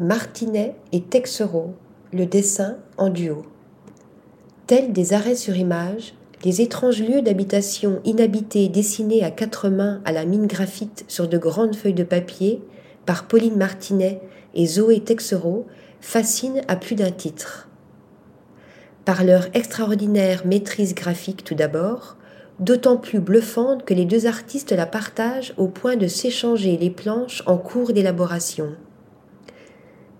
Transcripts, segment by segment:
Martinet et Texereau, le dessin en duo. Tels des arrêts sur image, les étranges lieux d'habitation inhabités dessinés à quatre mains à la mine graphite sur de grandes feuilles de papier par Pauline Martinet et Zoé Texereau fascinent à plus d'un titre. Par leur extraordinaire maîtrise graphique tout d'abord, d'autant plus bluffante que les deux artistes la partagent au point de s'échanger les planches en cours d'élaboration.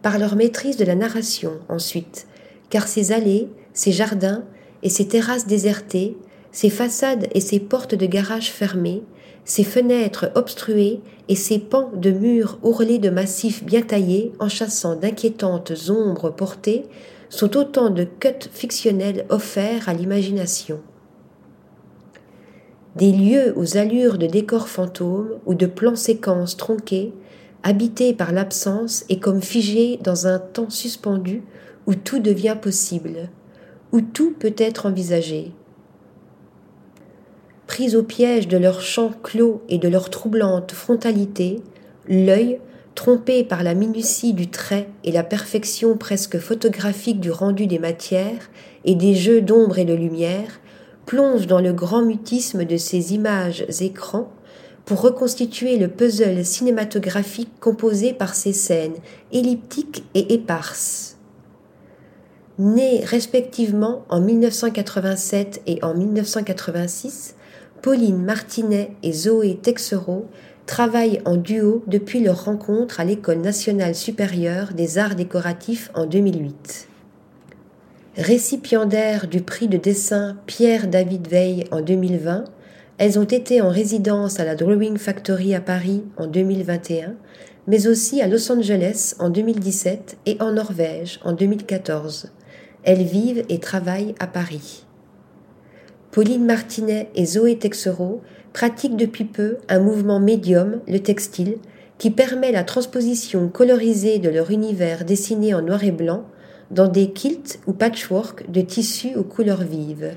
Par leur maîtrise de la narration ensuite, car ces allées, ces jardins et ces terrasses désertées, ces façades et ces portes de garage fermées, ces fenêtres obstruées et ces pans de murs ourlés de massifs bien taillés en chassant d'inquiétantes ombres portées sont autant de cuts fictionnels offerts à l'imagination. Des lieux aux allures de décors fantômes ou de plans séquences tronqués, habités par l'absence et comme figés dans un temps suspendu où tout devient possible, où tout peut être envisagé. Pris au piège de leurs champs clos et de leur troublante frontalité, l'œil, trompé par la minutie du trait et la perfection presque photographique du rendu des matières et des jeux d'ombre et de lumière, plonge dans le grand mutisme de ces images écrans pour reconstituer le puzzle cinématographique composé par ces scènes elliptiques et éparses. Nées respectivement en 1987 et en 1986, Pauline Martinet et Zoé Texereau travaillent en duo depuis leur rencontre à l'École nationale supérieure des arts décoratifs en 2008 récipiendaires du prix de dessin Pierre-David Veil en 2020, elles ont été en résidence à la Drawing Factory à Paris en 2021, mais aussi à Los Angeles en 2017 et en Norvège en 2014. Elles vivent et travaillent à Paris. Pauline Martinet et Zoé Texereau pratiquent depuis peu un mouvement médium, le textile, qui permet la transposition colorisée de leur univers dessiné en noir et blanc dans des quilts ou patchwork de tissus aux couleurs vives.